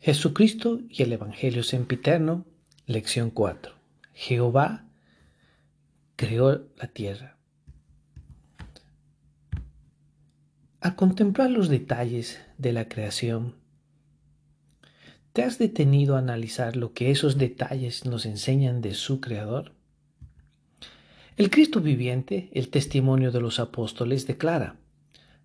Jesucristo y el Evangelio sempiterno, lección 4. Jehová creó la tierra. Al contemplar los detalles de la creación, ¿te has detenido a analizar lo que esos detalles nos enseñan de su Creador? El Cristo viviente, el testimonio de los apóstoles, declara,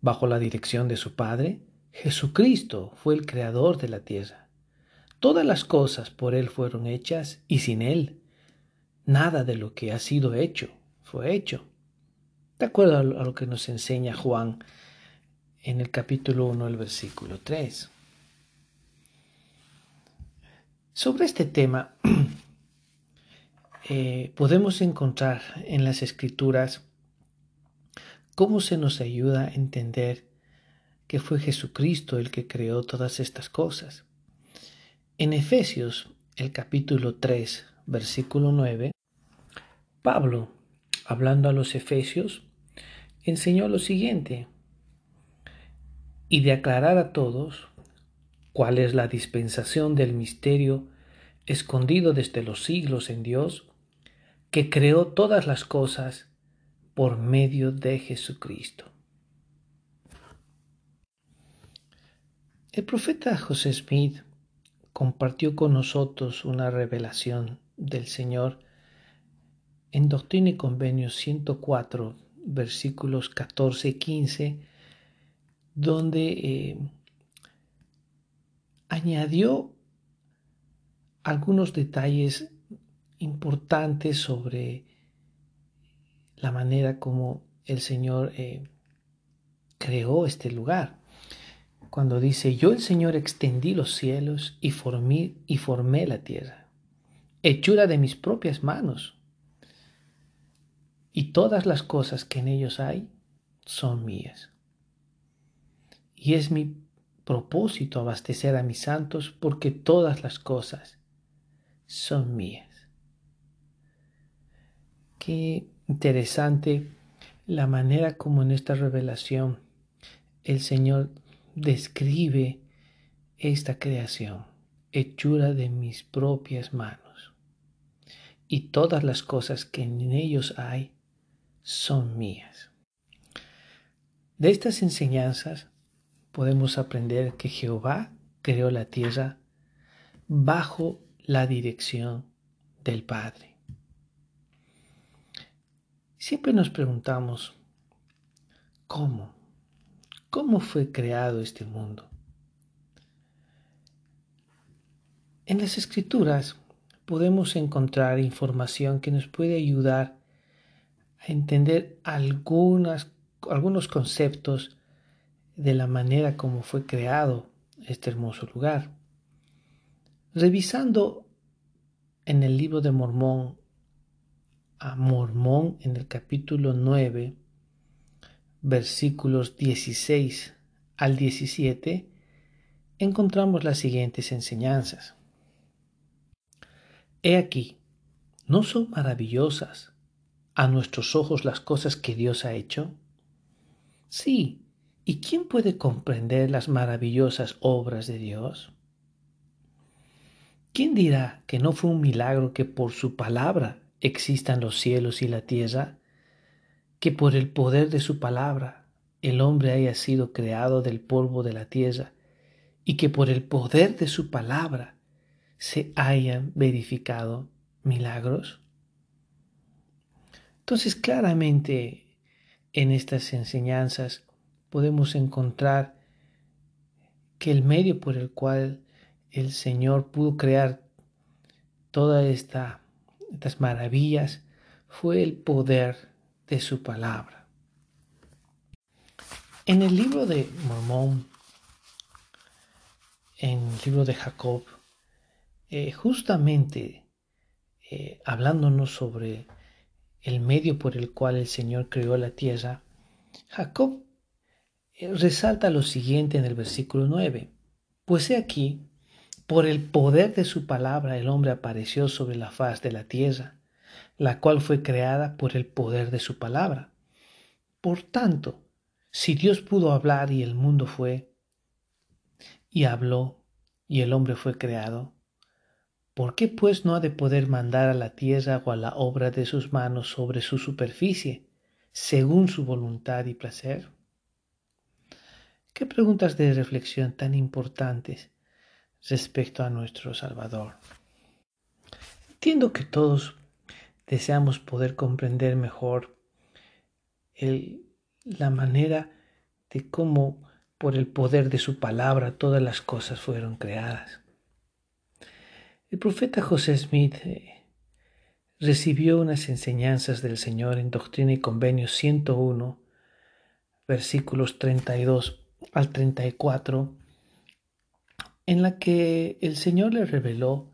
bajo la dirección de su Padre, Jesucristo fue el creador de la tierra. Todas las cosas por Él fueron hechas y sin Él nada de lo que ha sido hecho fue hecho. De acuerdo a lo que nos enseña Juan en el capítulo 1, el versículo 3. Sobre este tema eh, podemos encontrar en las escrituras cómo se nos ayuda a entender que fue Jesucristo el que creó todas estas cosas. En Efesios, el capítulo 3, versículo 9, Pablo, hablando a los Efesios, enseñó lo siguiente, y de aclarar a todos cuál es la dispensación del misterio escondido desde los siglos en Dios, que creó todas las cosas por medio de Jesucristo. El profeta José Smith compartió con nosotros una revelación del Señor en Doctrina y Convenio 104, versículos 14 y 15, donde eh, añadió algunos detalles importantes sobre la manera como el Señor eh, creó este lugar cuando dice, yo el Señor extendí los cielos y formé, y formé la tierra, hechura de mis propias manos, y todas las cosas que en ellos hay son mías. Y es mi propósito abastecer a mis santos porque todas las cosas son mías. Qué interesante la manera como en esta revelación el Señor describe esta creación, hechura de mis propias manos. Y todas las cosas que en ellos hay son mías. De estas enseñanzas podemos aprender que Jehová creó la tierra bajo la dirección del Padre. Siempre nos preguntamos, ¿cómo? ¿Cómo fue creado este mundo? En las escrituras podemos encontrar información que nos puede ayudar a entender algunos conceptos de la manera como fue creado este hermoso lugar. Revisando en el libro de Mormón, a Mormón en el capítulo 9, versículos 16 al 17, encontramos las siguientes enseñanzas. He aquí, ¿no son maravillosas a nuestros ojos las cosas que Dios ha hecho? Sí, ¿y quién puede comprender las maravillosas obras de Dios? ¿Quién dirá que no fue un milagro que por su palabra existan los cielos y la tierra? Que por el poder de su palabra el hombre haya sido creado del polvo de la tierra y que por el poder de su palabra se hayan verificado milagros? Entonces claramente en estas enseñanzas podemos encontrar que el medio por el cual el Señor pudo crear todas esta, estas maravillas fue el poder de su palabra. En el libro de Mormón, en el libro de Jacob, eh, justamente eh, hablándonos sobre el medio por el cual el Señor creó la tierra, Jacob eh, resalta lo siguiente en el versículo 9. Pues he aquí, por el poder de su palabra el hombre apareció sobre la faz de la tierra la cual fue creada por el poder de su palabra. Por tanto, si Dios pudo hablar y el mundo fue, y habló, y el hombre fue creado. ¿Por qué pues no ha de poder mandar a la tierra o a la obra de sus manos sobre su superficie, según su voluntad y placer? Qué preguntas de reflexión tan importantes respecto a nuestro Salvador. Entiendo que todos deseamos poder comprender mejor la manera de cómo por el poder de su palabra todas las cosas fueron creadas. El profeta José Smith eh, recibió unas enseñanzas del Señor en Doctrina y Convenio 101, versículos 32 al 34, en la que el Señor le reveló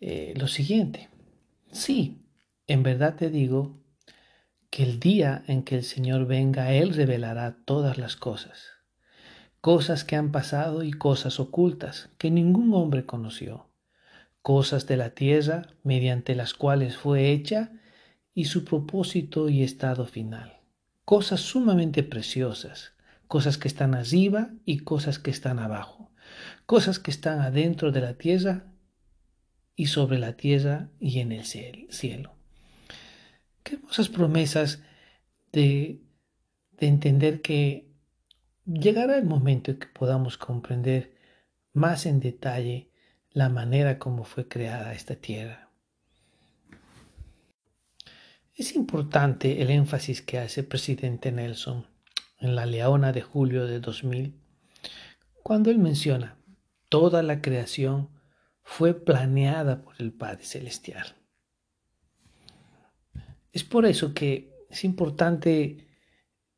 eh, lo siguiente. Sí, en verdad te digo que el día en que el Señor venga, Él revelará todas las cosas, cosas que han pasado y cosas ocultas que ningún hombre conoció. Cosas de la tierra mediante las cuales fue hecha y su propósito y estado final. Cosas sumamente preciosas, cosas que están arriba y cosas que están abajo, cosas que están adentro de la tierra y sobre la tierra y en el cielo. Qué hermosas promesas de, de entender que llegará el momento en que podamos comprender más en detalle la manera como fue creada esta tierra. Es importante el énfasis que hace el presidente Nelson en la Leona de julio de 2000, cuando él menciona, toda la creación fue planeada por el Padre Celestial. Es por eso que es importante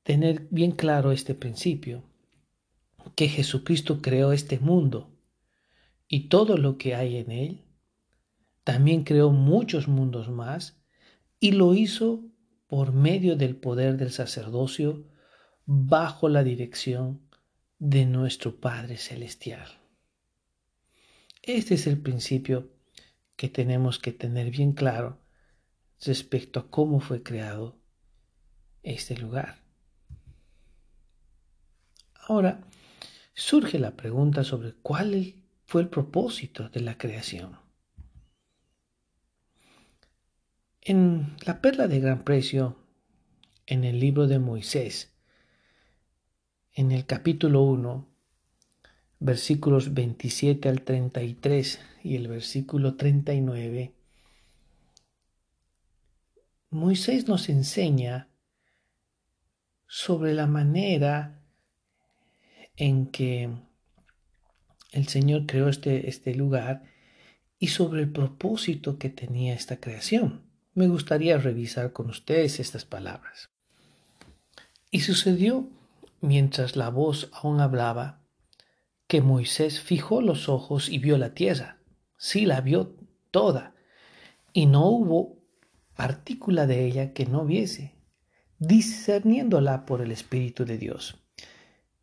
tener bien claro este principio, que Jesucristo creó este mundo y todo lo que hay en él. También creó muchos mundos más y lo hizo por medio del poder del sacerdocio bajo la dirección de nuestro Padre Celestial. Este es el principio que tenemos que tener bien claro respecto a cómo fue creado este lugar. Ahora surge la pregunta sobre cuál fue el propósito de la creación. En la perla de gran precio, en el libro de Moisés, en el capítulo 1, versículos 27 al 33 y el versículo 39, Moisés nos enseña sobre la manera en que el Señor creó este, este lugar y sobre el propósito que tenía esta creación. Me gustaría revisar con ustedes estas palabras. Y sucedió, mientras la voz aún hablaba, que Moisés fijó los ojos y vio la tierra. Sí la vio toda, y no hubo partícula de ella que no viese, discerniéndola por el Espíritu de Dios.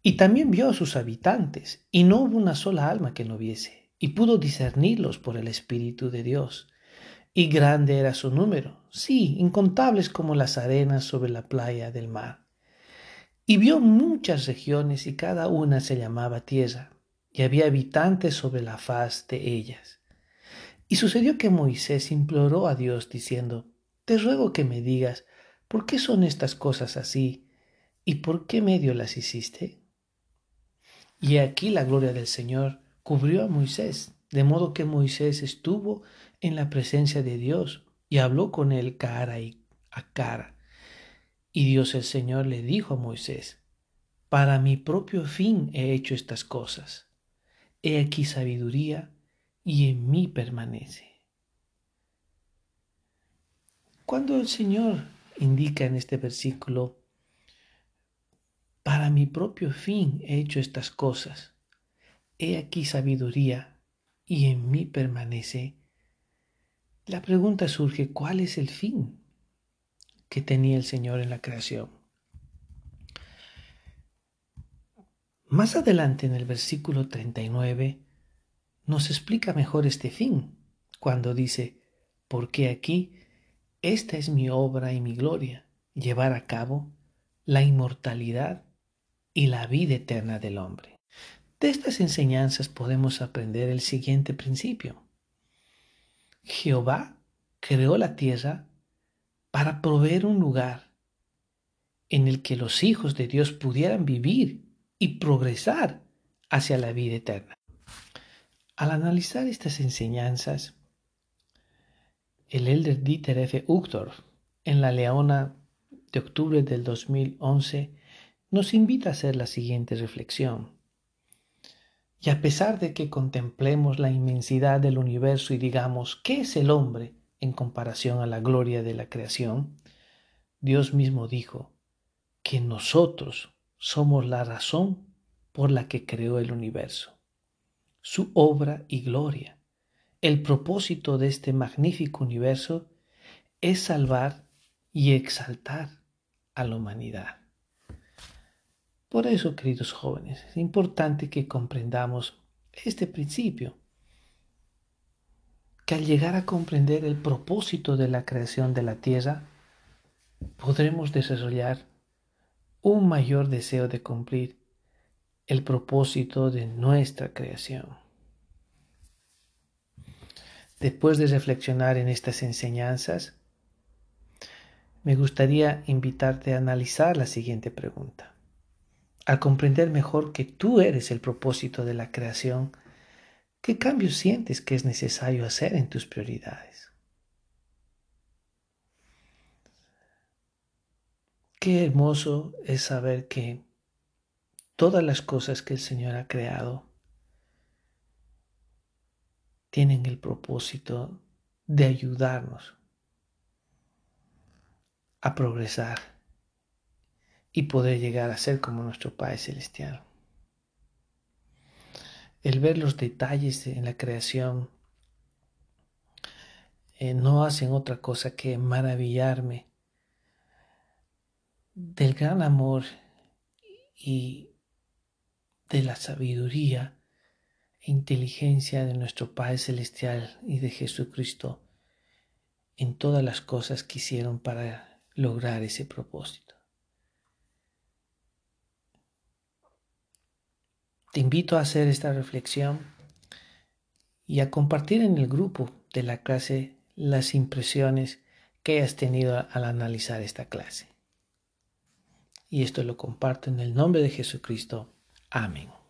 Y también vio a sus habitantes, y no hubo una sola alma que no viese, y pudo discernirlos por el Espíritu de Dios. Y grande era su número, sí, incontables como las arenas sobre la playa del mar. Y vio muchas regiones, y cada una se llamaba tierra, y había habitantes sobre la faz de ellas. Y sucedió que Moisés imploró a Dios, diciendo, Te ruego que me digas, ¿por qué son estas cosas así? ¿Y por qué medio las hiciste? Y aquí la gloria del Señor cubrió a Moisés, de modo que Moisés estuvo en la presencia de Dios y habló con él cara y a cara. Y Dios el Señor le dijo a Moisés, Para mi propio fin he hecho estas cosas. He aquí sabiduría y en mí permanece. Cuando el Señor indica en este versículo para mi propio fin he hecho estas cosas. He aquí sabiduría y en mí permanece. La pregunta surge, ¿cuál es el fin que tenía el Señor en la creación? Más adelante en el versículo 39 nos explica mejor este fin, cuando dice, porque aquí esta es mi obra y mi gloria, llevar a cabo la inmortalidad y la vida eterna del hombre. De estas enseñanzas podemos aprender el siguiente principio. Jehová creó la tierra para proveer un lugar en el que los hijos de Dios pudieran vivir y progresar hacia la vida eterna. Al analizar estas enseñanzas, el elder Dieter F. Uchtdorf, en la Leona de octubre del 2011, nos invita a hacer la siguiente reflexión. Y a pesar de que contemplemos la inmensidad del universo y digamos, ¿qué es el hombre en comparación a la gloria de la creación? Dios mismo dijo que nosotros somos la razón por la que creó el universo, su obra y gloria. El propósito de este magnífico universo es salvar y exaltar a la humanidad. Por eso, queridos jóvenes, es importante que comprendamos este principio, que al llegar a comprender el propósito de la creación de la tierra, podremos desarrollar un mayor deseo de cumplir el propósito de nuestra creación. Después de reflexionar en estas enseñanzas, me gustaría invitarte a analizar la siguiente pregunta. Al comprender mejor que tú eres el propósito de la creación, ¿qué cambios sientes que es necesario hacer en tus prioridades? Qué hermoso es saber que todas las cosas que el Señor ha creado tienen el propósito de ayudarnos a progresar y poder llegar a ser como nuestro Padre Celestial. El ver los detalles en la creación eh, no hacen otra cosa que maravillarme del gran amor y de la sabiduría e inteligencia de nuestro Padre Celestial y de Jesucristo en todas las cosas que hicieron para lograr ese propósito. Te invito a hacer esta reflexión y a compartir en el grupo de la clase las impresiones que hayas tenido al analizar esta clase. Y esto lo comparto en el nombre de Jesucristo. Amén.